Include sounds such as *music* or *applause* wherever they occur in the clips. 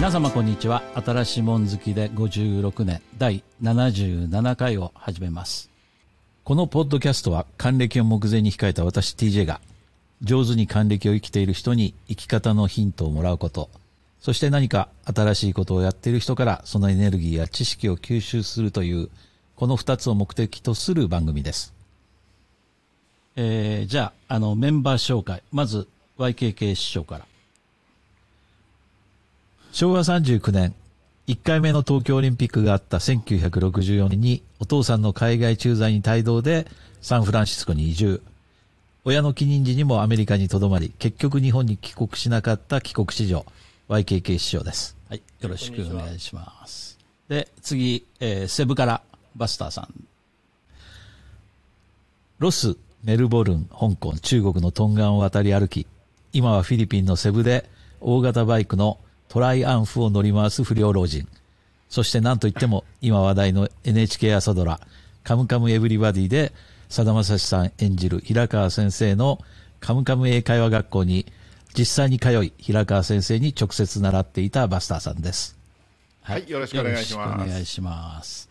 皆様こんにちは新しいもん好きで56年第77回を始めますこのポッドキャストは還暦を目前に控えた私 TJ が上手に還暦を生きている人に生き方のヒントをもらうことそして何か新しいことをやっている人からそのエネルギーや知識を吸収するというこの二つを目的とする番組です。えー、じゃあ、あの、メンバー紹介。まず、YKK 師匠から。昭和39年、1回目の東京オリンピックがあった1964年に、お父さんの海外駐在に帯同で、サンフランシスコに移住。親の帰任時にもアメリカにとどまり、結局日本に帰国しなかった帰国子女、YKK 師匠です。はい、よろしくお願いします。で、次、えーセブから、バスターさん。ロス、メルボルン、香港、中国のトンガンを渡り歩き、今はフィリピンのセブで大型バイクのトライアンフを乗り回す不良老人。そして何といっても今話題の NHK 朝ドラ、カムカムエヴリバディで、さだまさしさん演じる平川先生のカムカム英会話学校に実際に通い、平川先生に直接習っていたバスターさんです。はいよろしくお願いしますよろしくお願いします。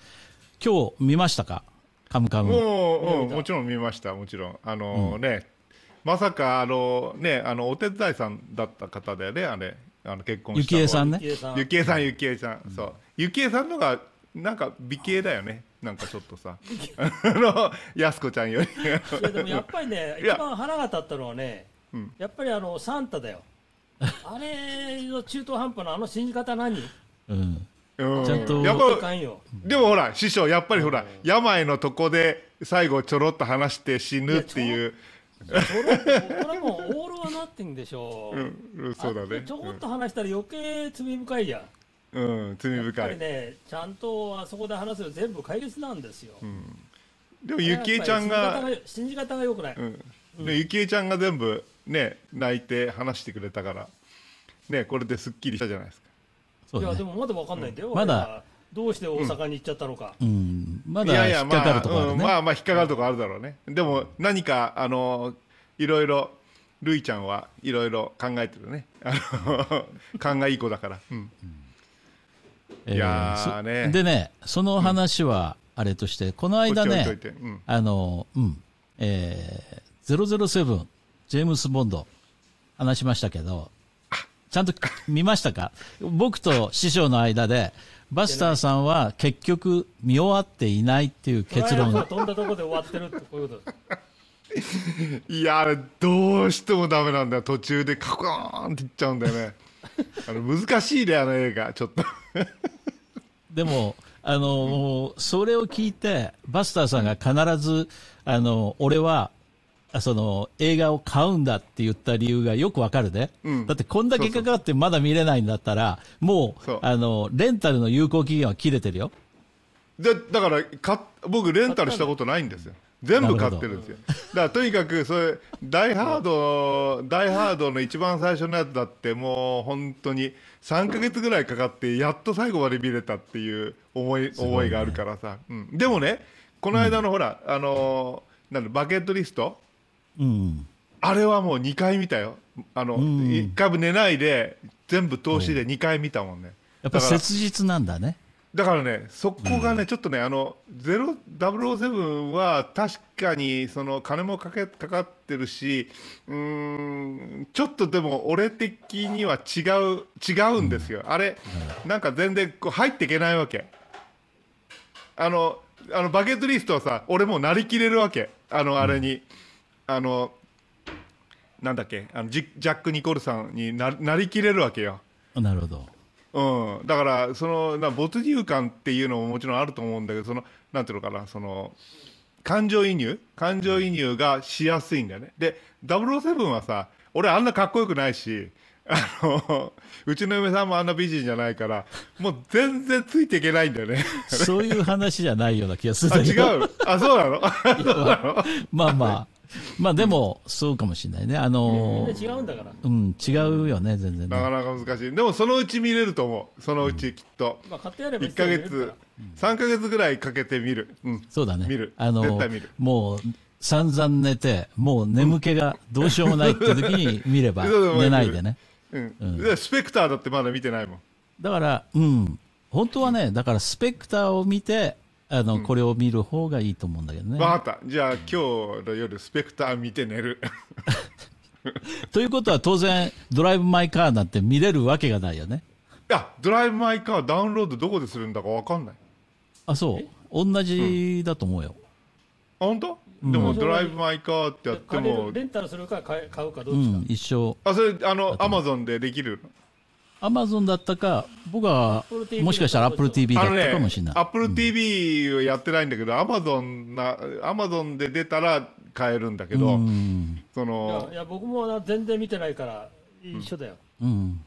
今日見ましたか？カムカム。もう、うんもちろん見ました、もちろん。あのね、まさか、あのね、あの、お手伝いさんだった方だよね、あれ、あの結婚ゆしたのはきえさんね。ゆきえさんゆきえさん、ゆきえさん、そう。ゆきえさんのが、なんか美形だよね。なんかちょっとさ。あの、やすこちゃんより。いやでもやっぱりね、一番腹が立ったのはね、うんやっぱりあのサンタだよ。*laughs* あれの中途半端なあの信じ方何？うん。うんちゃんとやっいかぱ、んよ。でもほら、師匠、やっぱりほら、病のとこで最後ちょろっと話して死ぬっていう。それこれもうオールはナッティングでしょ。うん、うんそうだねあ。ちょこっと話したら余計罪深いやん。うん、うん罪やっぱ深い。りね、ちゃんとあそこで話すよ全部解決なんですよ。でも、ゆきえちゃんが、信じ方が良くない。うん、でゆきえちゃんが全部ね泣いて話してくれたからねこれですっきりしたじゃないですかね。いやでもまだわかんないんだよ。まだどうして大阪に行っちゃったのか。うん。まだ引っかかるところあるね。まあ、うんまあまあ引っかかるとこあるだろうね。でも何かあのいろいろるいちゃんはいろいろ考えてるね。あの *laughs* 勘がいい子だから、うん、えーいやーねそでね、その話はあれとして、この間ねうん、あの、うん、えー、007、ジェームス・ボンド、話しましたけど、ちゃんと見ましたか？僕と師匠の間で、バスターさんは結局見終わっていないっていう結論。が、飛んだとこで終わってるってこういうこと。いやあれどうしてもダメなんだよ。途中でカコーンっていっちゃうんだよね。*laughs* あの難しいねあの映画ちょっと。*laughs* でも、あの、もうそれを聞いて、バスターさんが必ず、あの、俺は、あその、映画を買うんだって言った理由がよくわかるね。うん。だってこんだけかかってまだ見れないんだったら、もうあの、レンタルの有効期限は切れてるよ。でだからか僕レンタルしたことないんですよ。全部買ってるんですよ。だからとにかくそれダイハードダイハードの一番最初のやつだってもう本当に3ヶ月ぐらいかかってやっと最後まで見れたっていう思い,、思いがあるからさ、うん、でもねこの間のほら、あのーなんだバケットリストうん。あれはもう2回見たよ。あの、うん。1回も寝ないで全部通しで2回見たもんね、やっぱ切実なんだね。だからね、そこがね、ちょっとね、あの0 007は確かにその金もかけかかってるし、うーん、ちょっとでも俺的には違う違うんですよ、あれ、なんか全然こう入っていけないわけ。あのあのバケットリストはさ、俺もうなりきれるわけ、あのあれに、あのなんだっけ、あのジジャック・ニコルさんにななりきれるわけよ。なるほど。うん、だからそのな没入感っていうのももちろんあると思うんだけどそのなんていうのかなその感情移入？感情移入がしやすいんだよねで007はさ俺あんなかっこよくないしあの *laughs* うちの嫁さんもあんな美人じゃないからもう全然ついていけないんだよねそういう話じゃないような気がするあんだけど。違う？あそうなの？そうなの？まあまあ。*laughs* まあでも、そうかもしれないね。あみのんな違うんだから。うん、違うよね、全然ね。なかなか難しい。でもそのうち見れると思う。そのうちきっと、まあ買ってやれば1ヶ月から3ヶ月ぐらいかけて見る、うん、そうだね。見る。あの絶対見る。もう、散々寝て、もう眠気がどうしようもないって時に見れば、*laughs* 寝ないでね。うん。うん。でスペクターだってまだ見てないもん。だから、うん。本当はね、だからスペクターを見て、あの、これを見る方がいいと思うんだけどね。わかった。じゃあ今日の夜スペクター見て寝る。*laughs* ということは当然、ドライブ・マイ・カーなんて見れるわけがないよね。いや、ドライブ・マイ・カーダウンロードどこでするんだかわかんない。あ、そう。同じだと思うよ。あ、本当？でもドライブ・マイ・カーってやってもる、レンタルするか買うかどうっちか？ん、一緒。あ、それ、あの、アマゾンでできるの？アマゾンだったか、僕は TV もしかしたら Apple TV だっあのねたかもしれない。、アップル TV はやってないんだけど、アマゾンな、アマゾンで出たら買えるんだけど、うん。そいやのい、や僕もな全然見てないから一緒だよ。うん。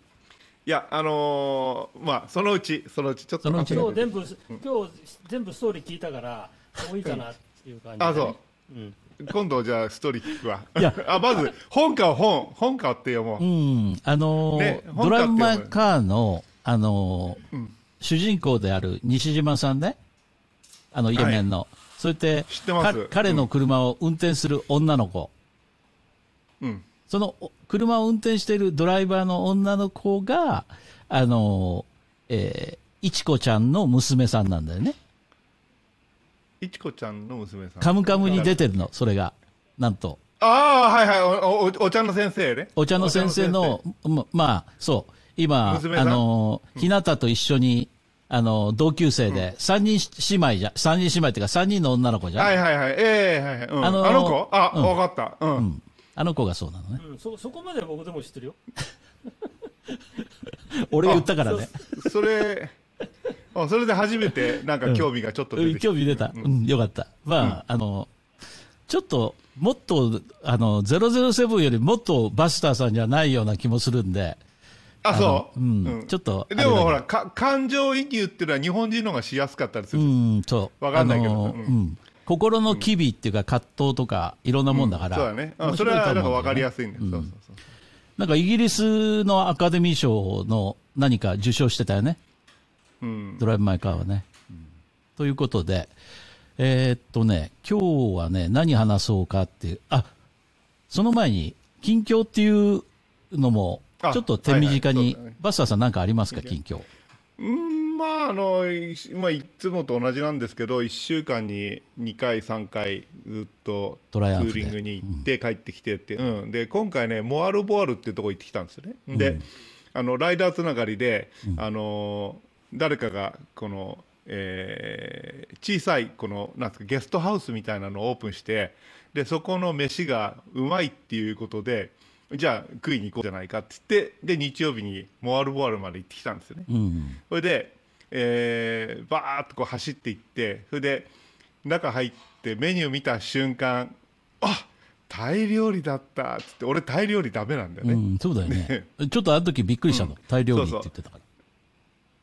いや、あのーまあ、そのうち、そのうち、ちょっとそのうち今日全部今日全部ストーリー聞いたからもういいかなっていう感じ。あ、そう。うん。今度じゃあストーリー聞くわ。いや *laughs* あ、まず、本買おう、本、本買って読もう。うん。あのーねドラマカーの、あのーうん主人公である西島さんね。あの、イケメンの。それって彼の車を運転する女の子。うん。そのお車を運転しているドライバーの女の子が、あのー、えー、いちこちゃんの娘さんなんだよね。いちこちゃんの娘さん。カムカムに出てるの、それが。なんと。ああ、はいはいおお、お茶の先生ね。お茶の先生の、ままあ、そう、今、あの、ひなたと一緒に、あの、同級生で、三人姉妹じゃ、三人姉妹っていうか、三人の女の子じゃん。はいはいはい。ええはいはい。うん、ああの子？あ、うんわかった。うん。うん。あの子がそうなのね。うん、そそこまでは僕でも知ってるよ。*laughs* 俺言ったからね。それ、あそれで初めてなんか興味がちょっと出てきた。興味出た。うん、よかった。まあ、あの、ちょっと、もっと、あの、007よりもっとバスターさんじゃないような気もするんで、あ、そう？うんちょっとでもほら、か感情移入っていうのは日本人の方がしやすかったりすうる。ん、そう。わかんないけどあのうんうん。心の機微っていうか葛藤とかいろんなもんだから。そうだね。それはなんかうんだよねわかりやすいんだよ。そうそうそう。なんかイギリスのアカデミー賞の何か受賞してたよね。うん。ドライブ・マイ・カーはね。ということで、えーっとね、今日はね、何話そうかっていう、あ、その前に、近況っていうのも、あちょっと手短に、はいはいね。バスターさんなんかありますか、近況。うん、まあ、あの、いまあ、いつもと同じなんですけど、1週間に2回、3回、ずっとツトライアンフで。ーリングに行って、帰ってきてって、う。ん、で、今回ね、モアルボアルっていうところ行ってきたんですよね。で、あの、ライダーつながりで、あの、誰かが、この、えー小さい、この、なんですか、ゲストハウスみたいなのをオープンして、で、そこの飯がうまいっていうことで、じゃあ食いに行こうじゃないかって言って、で、日曜日にモアルボアルまで行ってきたんですよね。うん。それで、えー、バーッとこう走っていって、それで中入ってメニュー見た瞬間、あタイ料理だったっつって、俺、タイ料理ダメなんだよね。うん、そうだよね。*laughs* ちょっとあの時びっくりしたの。タイ料理って言ってたから。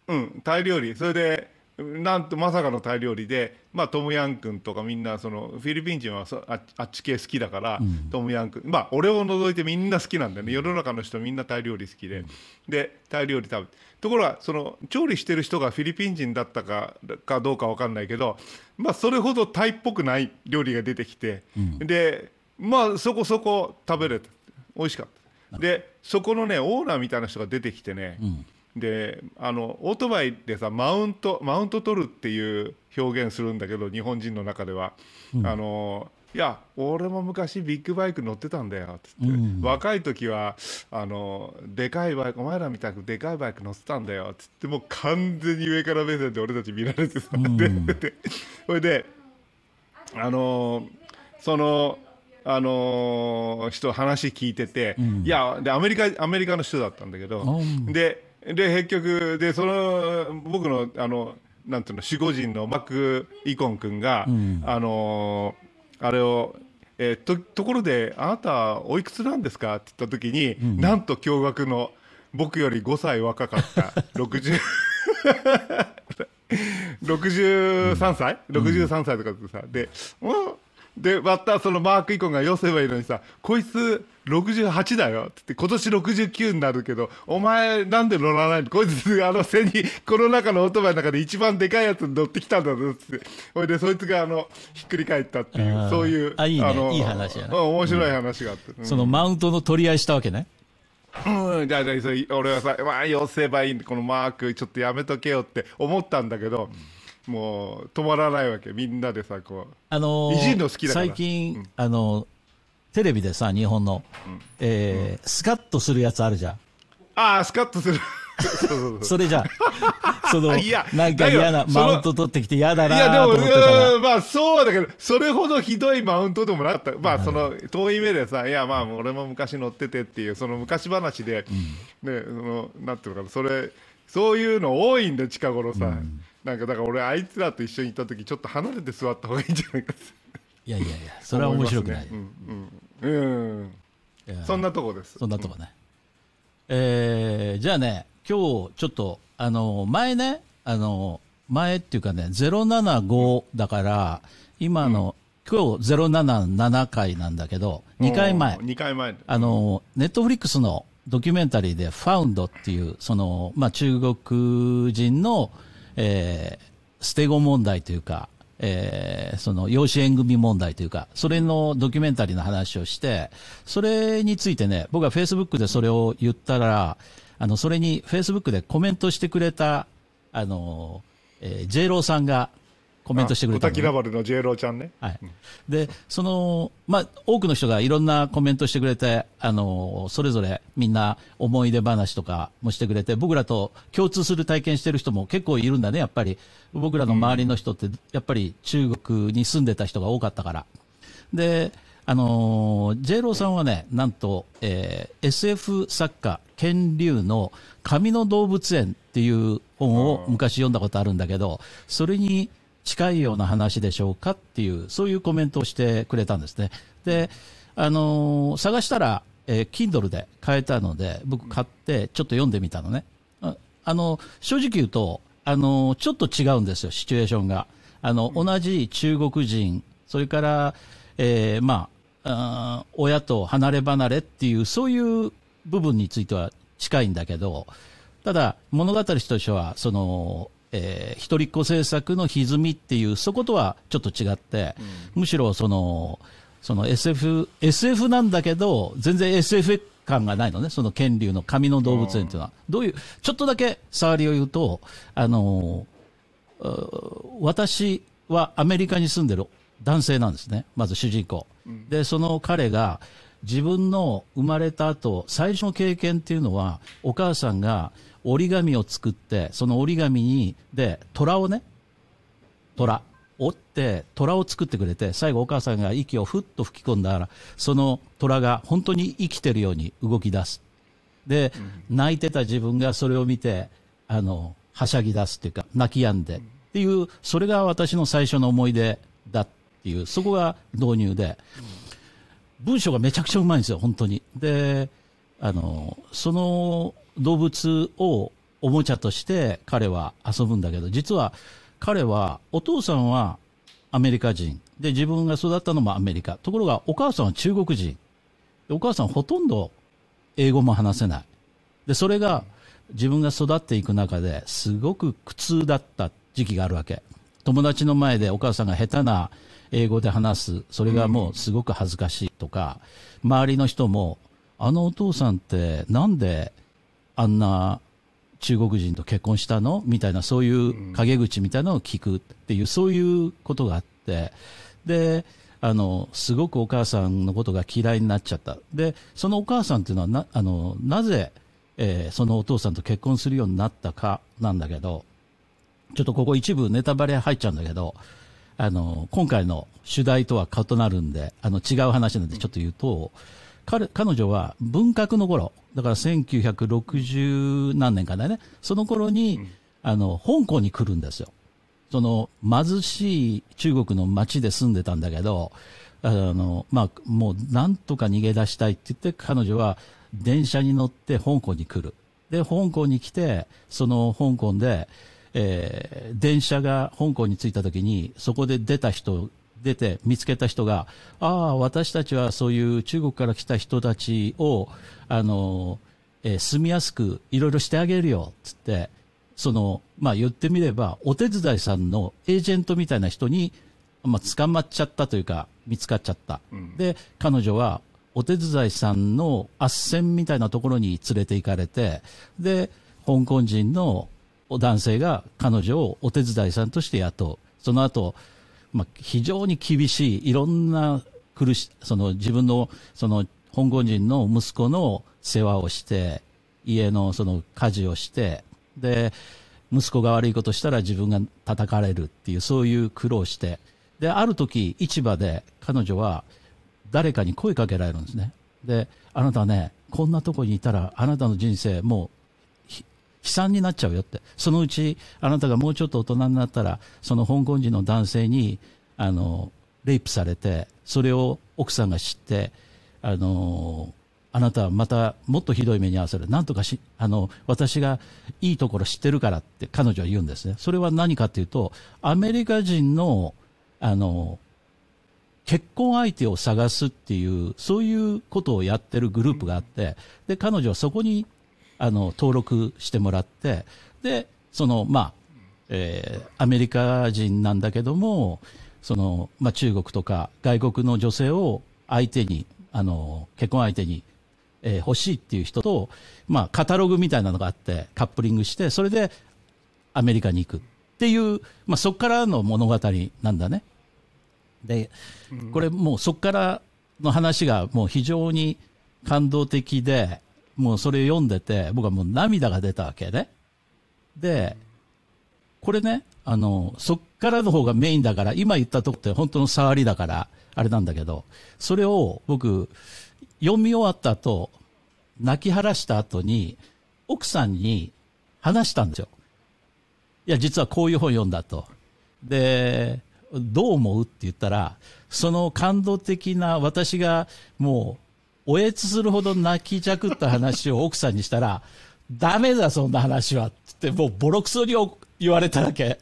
うん、タイ料理、それで、なんとまさかのタイ料理で、まあ、トムヤン君とかみんなそのフィリピン人はそああっち系好きだから、トムヤン君。まあ俺を除いてみんな好きなんだよね。世の中の人みんなタイ料理好きで、でタイ料理食べて。ところがその調理してる人がフィリピン人だったかかどうかわかんないけど、まあ、それほどタイっぽくない料理が出てきて、でまあそこそこ食べれた。美味しかった。でそこのねオーナーみたいな人が出てきてね、であのオートバイでさマウントマウント取るっていう表現するんだけど日本人の中では、あのいや俺も昔ビッグバイク乗ってたんだよっつって、若い時はあのでかいバイクお前らみたくでかいバイク乗ってたんだよっつって。もう完全に上から目線で俺たち見られてさ、ででそれであのそのあの人話聞いてて、いやでアメリカアメリカの人だったんだけど、うん。でで結局でその僕のあのなんていうの守護神のマック・イコン君が、あのあれを、えーとところであなたおいくつなんですか？って言った時に、なんと驚愕の僕より5歳若かった60 63 *laughs* 歳、63歳とかってさ、で、うんで、またそのマークイコンがよせばいいのにさ、こいつ68だよって言って、今年69になるけど、お前なんで乗らないの？こいつ、あの、背に、この中のオートバイの中で一番でかいやつに乗ってきたんだぞって。ほいで、そいつがあの、ひっくり返ったっていう、そういう、あいいねのいい話やねうん面白い話があって。うんそのマウントの取り合いしたわけね？うん、じゃあ、じゃあそれ俺はさ、まあ、寄せばいいんだこのマーク、ちょっとやめとけよって思ったんだけど、もう止まらないわけ、みんなでさ、こう、あのー最近、あのーテレビでさ、日本の、えースカッとするやつあるじゃん。ああ、スカッとする。*laughs* それじゃん。*laughs* その、いやなんか嫌なマウント取ってきて嫌だいや、でも、まあ、そうだけど、それほどひどいマウントでもなかった。まあ、その、遠い目でさ、いや、まあ、俺も昔乗っててっていう、その昔話で、ね、その、なんていうのかな、それ、そういうの多いんだよ、近頃さ。なんか、だから俺、あいつらと一緒に行った時、ちょっと離れて座った方がいいんじゃないかいやいやいや、それは面白くない。ねうん、うん。うん。そんなとこです。そんなとこね。えーじゃあね、今日ちょっと、あの、前ね、あの、前っていうかね、075だから、今の、今日077回なんだけど、2回前、2回前。あの、ネットフリックスのドキュメンタリーで、ファウンドっていう、その、まあ、中国人の、えー捨て子問題というか、えーその養子縁組問題というか、それのドキュメンタリーの話をして、それについてね、僕はフェイスブックでそれを言ったら、あの、それにフェイスブックでコメントしてくれた、あの、えー、J ローさんがコメントしてくれたね滝ラバルの J ローちゃんね。はい。で、その、まあ、多くの人がいろんなコメントしてくれて、あの、それぞれみんな思い出話とかもしてくれて、僕らと共通する体験してる人も結構いるんだね、やっぱり。僕らの周りの人って、やっぱり中国に住んでた人が多かったから。で、あのー、ジェイローさんはね、なんと、えー SF 作家、ケン・リュウの紙の動物園っていう本を昔読んだことあるんだけど、それに近いような話でしょうかっていう、そういうコメントをしてくれたんですね。で、あのー探したら、えー Kindle で買えたので、僕買ってちょっと読んでみたのね。ああの、正直言うと、あの、ちょっと違うんですよ、シチュエーションが。あの、同じ中国人、それから、えーまあ、親と離れ離れっていう、そういう部分については近いんだけど、ただ、物語としては、その、えー一人っ子政策の歪みっていう、そことはちょっと違って、むしろその、その SF、SF なんだけど、全然 SF 感がないのね、その権竜の紙の動物園っていうのは。どういう、ちょっとだけ触りを言うと、あの、う私はアメリカに住んでる男性なんですね、まず主人公。で、その彼が自分の生まれた後、最初の経験っていうのは、お母さんが折り紙を作って、その折り紙に、で、虎をね、虎。折って、虎を作ってくれて、最後お母さんが息をふっと吹き込んだら、その虎が本当に生きてるように動き出す。で、泣いてた自分がそれを見て、あの、はしゃぎ出すっていうか、泣き止んでっていう、それが私の最初の思い出だっていう、そこが導入で、文章がめちゃくちゃうまいんですよ、本当に。で、あの、その動物をおもちゃとして彼は遊ぶんだけど、実は彼は、お父さんはアメリカ人。で、自分が育ったのもアメリカ。ところが、お母さんは中国人。お母さんほとんど英語も話せない。で、それが自分が育っていく中ですごく苦痛だった時期があるわけ。友達の前でお母さんが下手な英語で話す。それがもうすごく恥ずかしいとか、周りの人も、あのお父さんってなんであんな中国人と結婚したのみたいな、そういう陰口みたいなのを聞くっていう、そういうことがあって、で、あの、すごくお母さんのことが嫌いになっちゃった。で、そのお母さんっていうのはな、あの、なぜ、えーそのお父さんと結婚するようになったかなんだけど、ちょっとここ一部ネタバレ入っちゃうんだけど、あの、今回の主題とは異なるんで、あの、違う話なんでちょっと言うと、彼、彼女は文革の頃、だから1960何年かだね、その頃に、あの、香港に来るんですよ。その、貧しい中国の町で住んでたんだけど、あの、まあ、もう、なんとか逃げ出したいって言って、彼女は電車に乗って香港に来る。で、香港に来て、その香港で、えー電車が香港に着いた時に、そこで出た人、出て見つけた人が、ああ、私たちはそういう中国から来た人たちを、あの、えー住みやすくいろいろしてあげるよ、つって、その、まあ言ってみれば、お手伝いさんのエージェントみたいな人に、まあ捕まっちゃったというか、見つかっちゃった。で、彼女は、お手伝いさんの斡旋みたいなところに連れて行かれて、で、香港人の男性が彼女をお手伝いさんとして雇う。その後、まあ、非常に厳しい、いろんな苦し、その自分の、その香港人の息子の世話をして、家のその家事をして、で、息子が悪いことしたら自分が叩かれるっていう、そういう苦労して、で、ある時、市場で彼女は誰かに声かけられるんですね。で、あなたね、こんなとこにいたら、あなたの人生もう悲惨になっちゃうよって。そのうち、あなたがもうちょっと大人になったら、その香港人の男性に、あの、レイプされて、それを奥さんが知って、あの、あなたはまたもっとひどい目に遭わせる。なんとかし、あの、私がいいところ知ってるからって彼女は言うんですね。それは何かっていうと、アメリカ人の、あの、結婚相手を探すっていう、そういうことをやってるグループがあって、で、彼女はそこに、あの、登録してもらって、で、その、まあ、えーアメリカ人なんだけども、その、まあ、中国とか外国の女性を相手に、あの、結婚相手に、えー欲しいっていう人と、まあ、カタログみたいなのがあって、カップリングして、それでアメリカに行くっていう、まあ、そこからの物語なんだね。で、これもうそこからの話がもう非常に感動的で、もうそれ読んでて、僕はもう涙が出たわけね。で、これね、あの、そっからの方がメインだから、今言ったとこって本当の触りだから、あれなんだけど、それを僕、読み終わった後、泣き晴らした後に、奥さんに話したんですよ。いや、実はこういう本読んだと。で、どう思うって言ったら、その感動的な私がもう、おえつするほど泣きじゃくった話を奥さんにしたら、*laughs* ダメだ、そんな話は。って、もうボロクソに言われたわけ。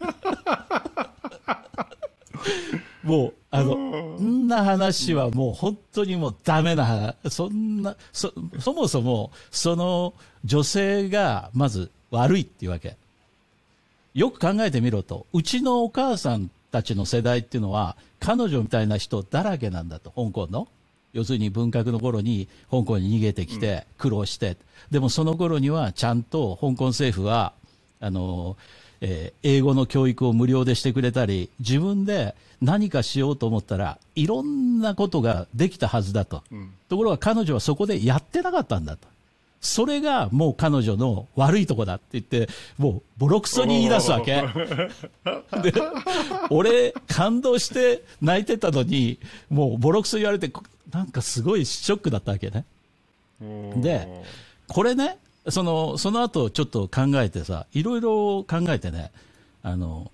*laughs* もう、あの、そんな話はもう本当にもうダメな話。そんな、そ、そもそも、その女性がまず悪いっていうわけ。よく考えてみろと。うちのお母さんたちの世代っていうのは、彼女みたいな人だらけなんだと、香港の。要するに文革の頃に香港に逃げてきて苦労して、でもその頃にはちゃんと香港政府は、あの、えー英語の教育を無料でしてくれたり、自分で何かしようと思ったらいろんなことができたはずだと。ところが彼女はそこでやってなかったんだと。それがもう彼女の悪いとこだって言って、もうボロクソに言い出すわけ。で、俺感動して泣いてたのに、もうボロクソ言われて、こなんかすごいショックだったわけね。で、これね、その、その後ちょっと考えてさ、いろいろ考えてね、あの、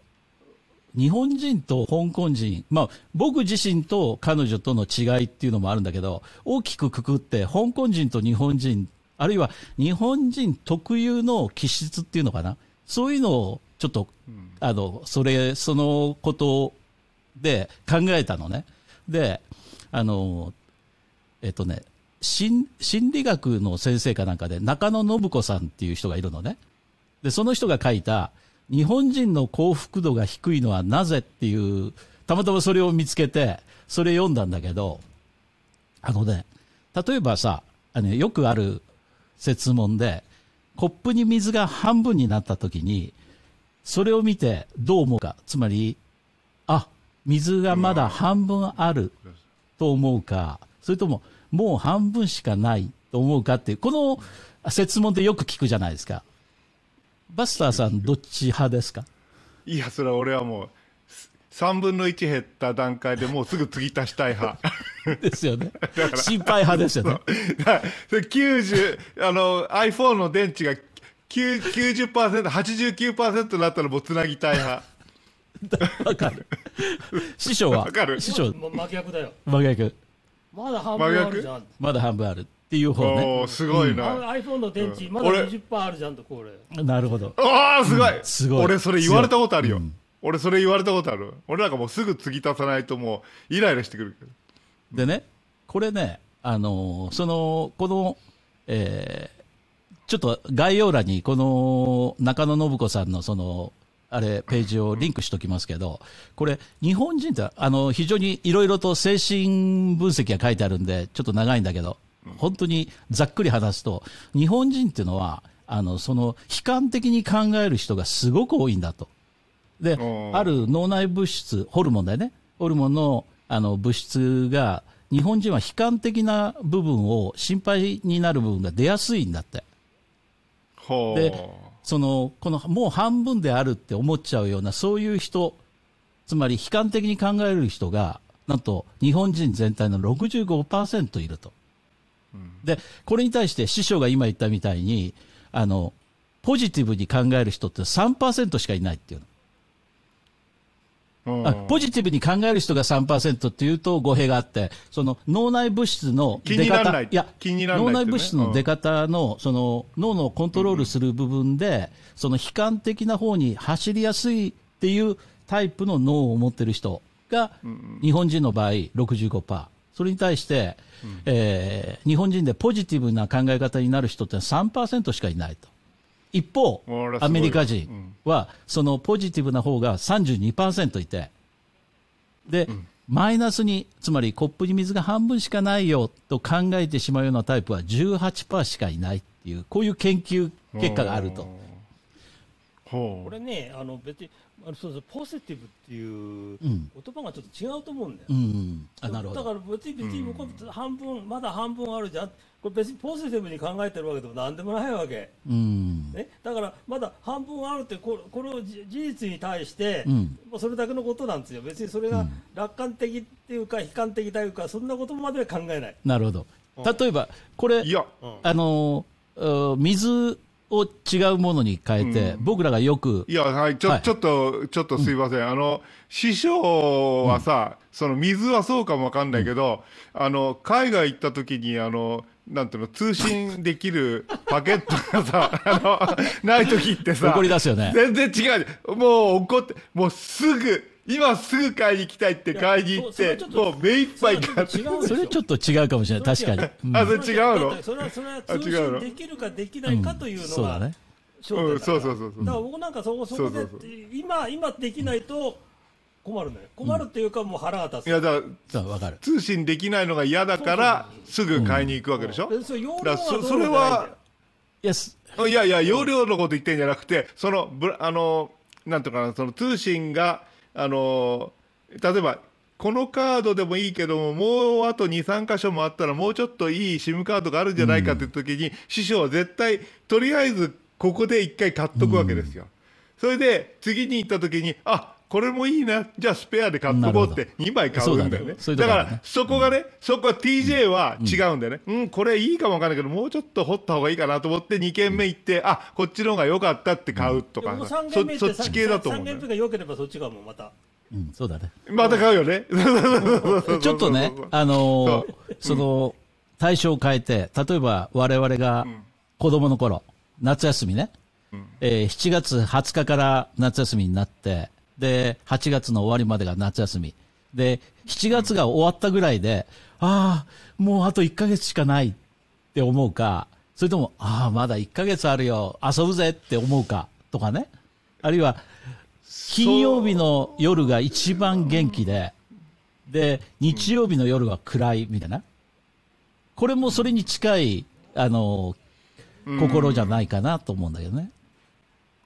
日本人と香港人、まあ僕自身と彼女との違いっていうのもあるんだけど、大きくくくって香港人と日本人、あるいは日本人特有の気質っていうのかな？そういうのをちょっと、あの、それ、そのことで考えたのね。で、あの、えっとね、心心理学の先生かなんかで中野信子さんっていう人がいるのね。で、その人が書いた日本人の幸福度が低いのはなぜっていう、たまたまそれを見つけて、それ読んだんだけど、あのね、例えばさ、あのよくある説問で、コップに水が半分になった時に、それを見てどう思うか。つまり、あ、水がまだ半分あると思うか、それとももう半分しかないと思うかっていう、この説問ってよく聞くじゃないですか。バスターさん、どっち派ですか？いや、それは俺はもう、3分の1減った段階でもうすぐ継ぎ足したい派。*laughs* ですよね。心配派ですよね。だからそれ90、あの、iPhone の電池が9 90%、89%になったらもうつなぎたい派。*laughs* わかる。師匠は？わかる師匠、ま真逆だよ。真逆。まだ半分あるじゃん。まだ半分あるっていう方ね。おー、すごいあな。iPhone の電池、まだ俺20%あるじゃんと、これ。なるほど。ああ、すごい、すごい俺それ言われたことあるよ。俺それ言われたことある。俺なんかもうすぐ継ぎ足さないともうイライラしてくるけど。でね、これね、あのーその、この、えーちょっと概要欄に、この中野信子さんのその、あれ、ページをリンクしときますけど、これ、日本人って、あの、非常にいろいろと精神分析が書いてあるんで、ちょっと長いんだけど、本当にざっくり話すと、日本人っていうのは、あの、その、悲観的に考える人がすごく多いんだと。である脳内物質、ホルモンだよね。ホルモンの、あの、物質が、日本人は悲観的な部分を、心配になる部分が出やすいんだって。でその、この、もう半分であるって思っちゃうような、そういう人、つまり悲観的に考える人が、なんと、日本人全体の65%いると。で、これに対して師匠が今言ったみたいに、あの、ポジティブに考える人って3%しかいないっていうの。ポジティブに考える人が3%っていうと語弊があって、その脳内物質の気出方、いいってね。脳内物質の出方の、その脳のコントロールする部分で、その悲観的な方に走りやすいっていうタイプの脳を持ってる人が、日本人の場合65%。それに対して、えー日本人でポジティブな考え方になる人って3%しかいないと。一方アメリカ人は、そのポジティブな方が32%いて、で、マイナスに、つまりコップに水が半分しかないよと考えてしまうようなタイプは18%しかいないっていう、こういう研究結果があると。ほこれね、あの別にあのそうそうポジティブっていううん言葉がちょっと違うと思うんだよ。うん。あ、なるほだど。から別に別にう半分、まだ半分あるじゃん、これ別にポジティブに考えてるわけでもなんでもないわけ、うん。ね、だからまだ半分あるってこれ、これをじ事実に対して、うん。もうそれだけのことなんですよ、別にそれが楽観的っていうか、悲観的というか、そんなことまでは考えない。なるほど。例えば、これう。い、や、あの、う水を違うものに変えて、僕らがよくいや、はい、ちょ、はい。ちょっと、ちょっとすいません。あの、師匠はさ、その水はそうかもわかんないけど、あの、海外行った時に、あの、なんていうの、通信できるパケットがさ、*laughs* あの、ない時ってさ、怒り出すよね全然違う。もう怒って、もうすぐ、今すぐ買いに行きたいって買いに行ってもう目いっぱい買って。それはそれちょっと違うかもしれない。確かに。うんあ、それ違うの？それはそれは通あ違うの？信できるかできないかというのがそうだね。うんそうそうそうそうだから僕なんかそこそこでそうそうそう今今できないと困るのよ困るっていうかもう腹が立つ、いや、だそう、わかる。通信できないのが嫌だから、すぐ買いに行くわけでしょ、でそれ容量だからそはどうそれは、いや、すいやいや、容量のこと言ってんじゃなくて、その、ぶあの、なんていうかな、その通信が、あの、例えば、このカードでもいいけども、もうあと2、3箇所もあったら、もうちょっといい SIM カードがあるんじゃないかって時に、師匠は絶対、とりあえずここで1回買っとくわけですよ。それで、次に行った時に、あこれもいいな、じゃあスペアで買っとこうって、2枚買うんだよね。だね。だから、そこがね、そこは TJ は違うんだよね。うん、これいいかもわかんないけど、もうちょっと掘った方がいいかなと思って、2軒目行って、あこっちの方が良かったって買うとかもうさ、3そそっち系だと思うん3だよ軒目が良ければそっちがもうまた。うん、そうだね。また買うよね。*laughs* ちょっとね、あのーそその、対象を変えて、例えば我々が子供の頃、夏休みね、えー7月20日から夏休みになって、で、8月の終わりまでが夏休み。で、7月が終わったぐらいで、ああ、もうあと1ヶ月しかないって思うか、それとも、ああ、まだ1ヶ月あるよ、遊ぶぜって思うか、とかね。あるいは、金曜日の夜が一番元気で、で、日曜日の夜は暗いみたいな。これもそれに近い、あの、心じゃないかなと思うんだけどね。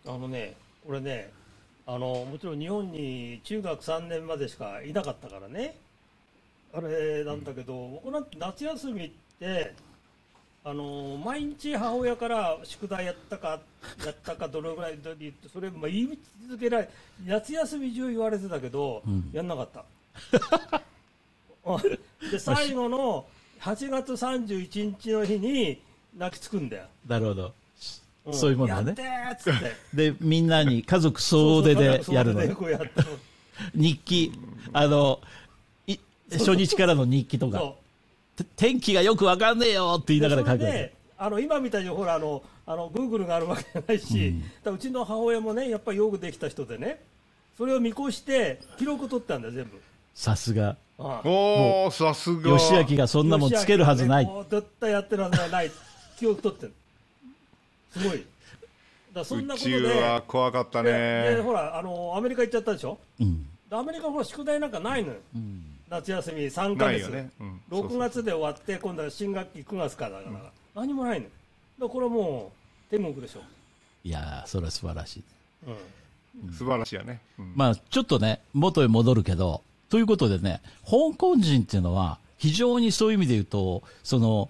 あのね俺ねあのもちろん日本に中学3年までしかいなかったからね。あれなんだけど、僕なんて夏休みってあの毎日母親から宿題やったかやったかどのぐらいで言ってそれまあ言い続けられ夏休み中言われてたけど、やんなかった。*laughs* うんで最後の8月31日の日に泣きつくんだよ、なるほど。ん。そういうもんだね。やってーっつって。*laughs* で、みんなに家族総出でやるのそうそうね。こう。やったの *laughs* 日記、あの、い初日からの日記とか、天気がよくわかんねえよって言いながら書くあの今みたいにほらあのあのグーグルがあるわけじゃないし、だからうちの母親もねやっぱりよくできた人でねそれを見越して記録取ったんだよ全部。さすが。おー、さすが。吉明がそんなもんつけるはずない。ねもう絶対やってるはずがない。記憶取ってるすごい。らそんな宇ことで。宙は怖かったででねほらあのアメリカ行っちゃったでしょ？うん。でアメリカほら宿題なんかないのよ。うん。夏休み3ヶ月、ないよね、うん、そう6そう月で終わって今度は新学期9月からだから、何もないのよ。だからこれはもう天国でしょ、いやーそれは素晴らしい。うん、素晴らしいよね、うん。まあ、ちょっとね、元へ戻るけど、ということでね、香港人っていうのは、非常にそういう意味で言うと、その、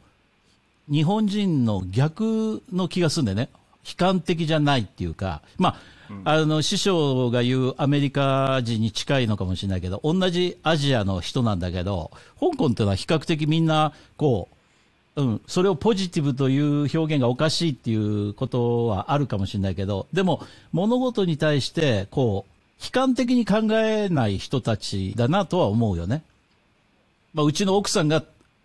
日本人の逆の気がするんでね、悲観的じゃないっていうか、まあ、あの、師匠が言うアメリカ人に近いのかもしれないけど、同じアジアの人なんだけど、香港っていうのは比較的みんな、こう、うん、それをポジティブという表現がおかしいっていうことはあるかもしれないけど、でも物事に対して、こう、悲観的に考えない人たちだなとは思うよね。まあ、うちの奥さんが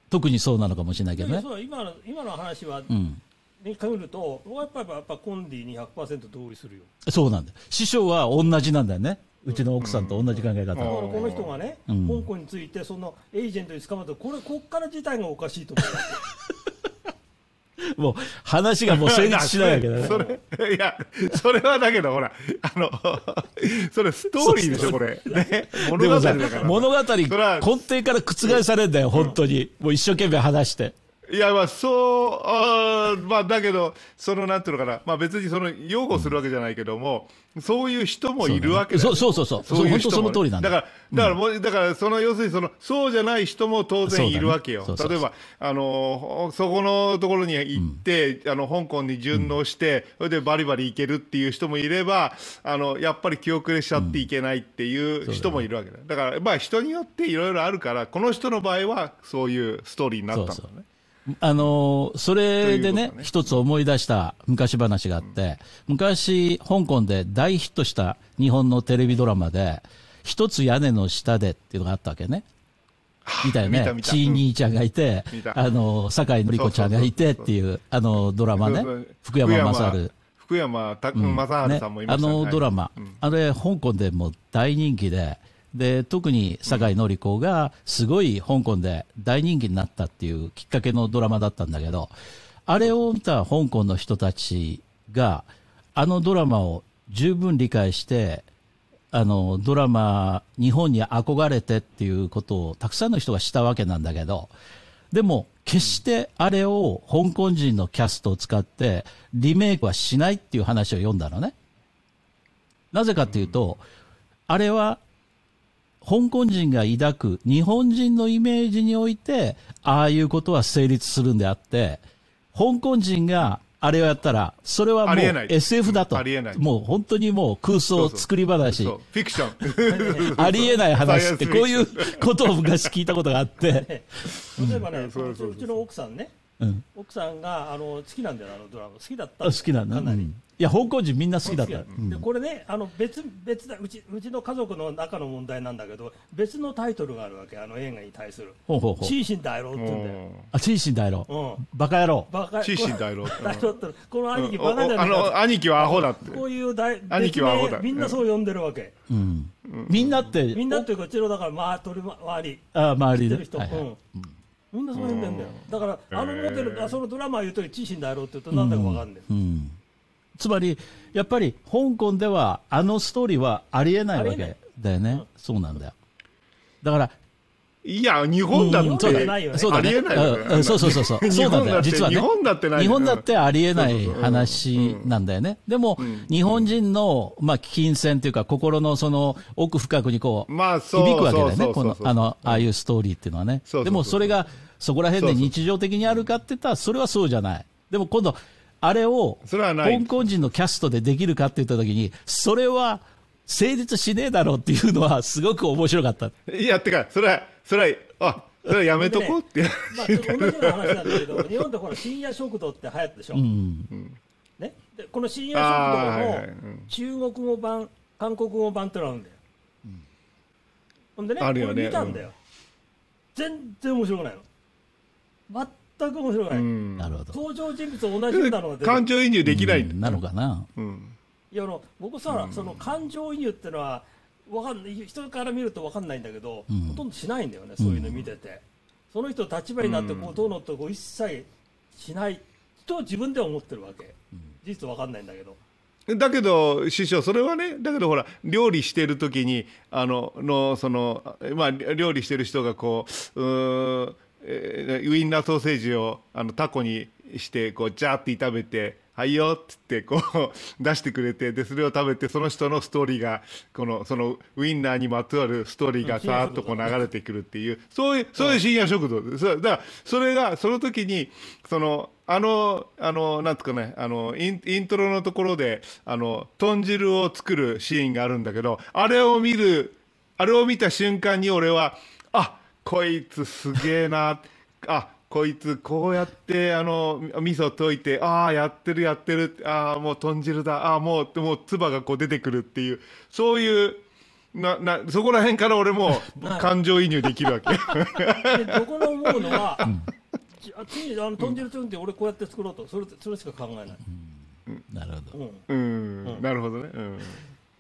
特にそうなのかもしれないけどね。今の今の話は、うん。に限ると、僕はやっぱりやっぱコンディに100%同意するよ。そうなんだよ。師匠は同じなんだよね。うちの奥さんと同じ考え方。だからこの人がね、うん香港について、そのエージェントに捕まって、これ、こっから自体がおかしいと思うわ *laughs* *laughs* もう話がもう成立しないわけだね。*laughs* それ、いや、それはだけど、ほら、あの、*laughs* それストーリーでしょ、これ。ね。物語だから。、物語根底から覆されるんだよ、本当に。もう一生懸命話して。いや、まあ、そう、あーまあ、だけど、その、なんていうのかな、まあ、別にその、擁護するわけじゃないけども、そういう人もいるわけだよ。そうそうそうそう。そういう本当その通りなんだ。だから、だからもう、だから、その、要するに、その、そうじゃない人も当然いるわけよ。そうだね。そうそうそう。例えば、あの、そこのところに行って、あの、香港に順応して、それでバリバリ行けるっていう人もいれば、あの、やっぱり気遅れしちゃっていけないっていう人もいるわけだ。よ。だから、まあ、人によっていろいろあるから、この人の場合は、そういうストーリーになったんだそうね。あのーそれでねね一つ思い出した昔話があって、昔、香港で大ヒットした日本のテレビドラマで、一つ屋根の下でっていうのがあったわけね。みたいね。見た見たチーニーちゃんがいて見、たあの、酒井のり子ちゃんがいてっていう、あの、ドラマね。福山雅治。福山たうん雅治さんもいましたね。あのドラマ、あれ、香港でも大人気で、で特に酒井紀子がすごい香港で大人気になったっていうきっかけのドラマだったんだけど、あれを見た香港の人たちが、あのドラマを十分理解して、あのドラマ、日本に憧れてっていうことをたくさんの人がしたわけなんだけど、でも、決してあれを香港人のキャストを使ってリメイクはしないっていう話を読んだのね。なぜかっていうと、あれは香港人が抱く日本人のイメージにおいて、ああいうことは成立するんであって、香港人があれをやったら、それはもうありえない SF だと。ありえないもう本当にもう空想作り話。そうフィクション。*laughs* ありえない話って、*laughs* こういうことを昔聞いたことがあって。例えばね、うちの奥さんね、うん。奥さんがあの好きなんだよ、あのドラマ、好きだったあ好きなんだ。かなり。うんいや、香港人みんな好きだったよ。でこれねあの別別だうちうちの家族の中の問題なんだけど別のタイトルがあるわけあの映画に対する「ほうほうほう。チーシン大郎」って言うんだよ。あ、チーシン大郎。うんバカ野郎。バカチーシン大郎大郎ってこの兄貴おバカじゃおあないかの、兄貴はアホだって。こういう大兄貴はアホだ別名みんなそう呼んでるわけ、うん。みんなって、みんなっていうかうちのだからまあ取り回りあ周りで知ってる。人、はいはいうんみんなそう呼んでんだよだからあのモデル、あそのドラマ言うときチーシン大郎って言うとなんだかわかんない、うん。つまり、やっぱり香港ではあのストーリーはありえないわけだよね。そうなんだよ。だから、いや、日本だっうんそうだて。ないよねそうだね。ありえないよねうんうんそうそうそうそう。*laughs* 日そうなんだよ。実はね。日本だってない日本だってありえない話なんだよね。でも、日本人の、まあ、金銭というか、心のその奥深くにこう、まあ。響くわけだよね。このあの、ああいうストーリーっていうのはね。そうそうそうでもそれが、そこら辺で日常的にあるかって言ったら、それはそうじゃない。でも今度、あれを、それはない香港人のキャストでできるかって言ったときに、それは成立しねえだろうっていうのは、すごく面白かった。いや、てか、それは、それは、あ、それはやめとこうって。まあ、同じような話なんだけど日本でほら深夜食堂って流行ったでしょ、うん。ね、でこの深夜食堂はいうんの中国語版、韓国語版ってのがあるんだよ。ほんでね、あるよねこれ見たんだよ、全然面白くないの。全く面白くない。うんなるほど。登場人物同じようなのが出て感情移入できない。うんなのかな。うん。いやあの僕さ、その感情移入ってのはわかんない。人から見ると分かんないんだけど、うん。ほとんどしないんだよね、そういうの見てて、その人の立場になってこうどうのってこう一切しないと自分では思ってるわけ、事実分かんないんだけど、だけど師匠それはねだけどほら料理してる時にあののそのまあ料理してる人がこううーえーウインナーソーセージをあのタコにしてこうジャーって炒めて「はいよ」っつってこう出してくれてでそれを食べてその人のストーリーがこのそのウインナーにまつわるストーリーがさーっとこう流れてくるっていうそういうそういう深夜食堂ですだからそれがその時にそのあの、あの、なんつうかね、あの、インイントロのところで、あの、豚汁を作るシーンがあるんだけど、あれを見る、あれを見た瞬間に俺は、あ、こいつすげえな、あ、こいつこうやって、あの、味噌溶いて、ああ、やってるやってる、ああ、もう豚汁だ、ああ、もう、もう、唾がこう出てくるっていう、そういう、な、な、そこら辺から俺も感情移入できるわけ。でどこの思うのは、ち *laughs* あ次あの豚汁作って俺こうやって作ろうと。それそれしか考えない、なるほど。うん。うん、なるほどね。うん。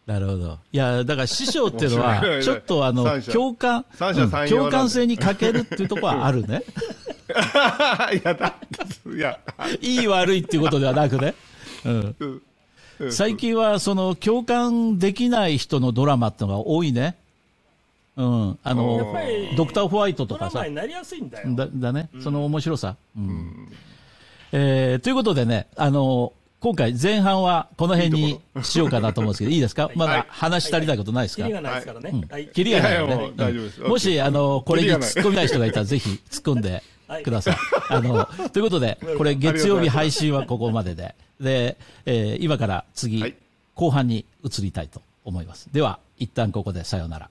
なるほど。いや、だから師匠っていうのは、い。ちょっとあの共感、共感性に欠けるっていうところはあるね。*laughs* *laughs* いやだいや。いい悪いっていうことではなくね。うん。うん。最近はその共感できない人のドラマってのが多いね。うん。あおのやっぱりドクターホワイトとかさ。ドラマに。なりやすいんだよ。だだね、その面白さ。うん。えーということでね、あの今回前半はこの辺にしようかなと思うんですけど、いいですか？まだ話し足りないことないですか？キリがないですからね、はい。キリがないもう大丈夫です。うん。もし、あの、これに突っ込みたい人がいたら、ぜひ突っ込んでください。*laughs* あの、ということで、これ月曜日配信はここまでで、で、えー今から次、はい後半に移りたいと思います。では、一旦ここでさようなら。